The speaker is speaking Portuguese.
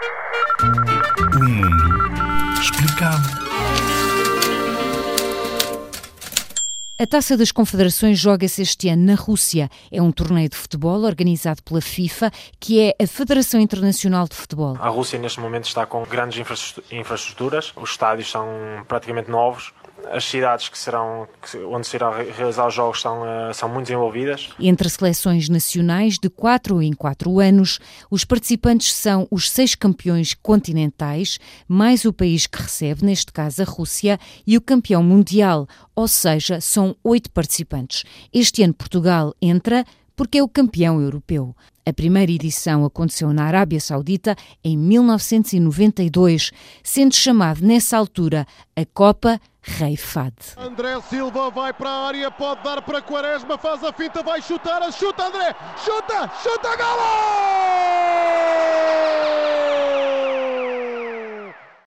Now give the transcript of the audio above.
O mundo explicado. A Taça das Confederações joga-se este ano na Rússia. É um torneio de futebol organizado pela FIFA, que é a Federação Internacional de Futebol. A Rússia neste momento está com grandes infraestruturas, os estádios são praticamente novos, as cidades que serão, onde se irão realizar os jogos são, eh, são muito desenvolvidas. Entre seleções nacionais de 4 em 4 anos, os participantes são os seis campeões continentais, mais o país que recebe, neste caso a Rússia, e o campeão mundial, ou seja, são oito participantes. Este ano Portugal entra porque é o campeão europeu. A primeira edição aconteceu na Arábia Saudita em 1992, sendo chamado nessa altura a Copa Rei Fad. André Silva vai para a área, pode dar para Quaresma, faz a finta, vai chutar, chuta André, chuta, chuta, golo!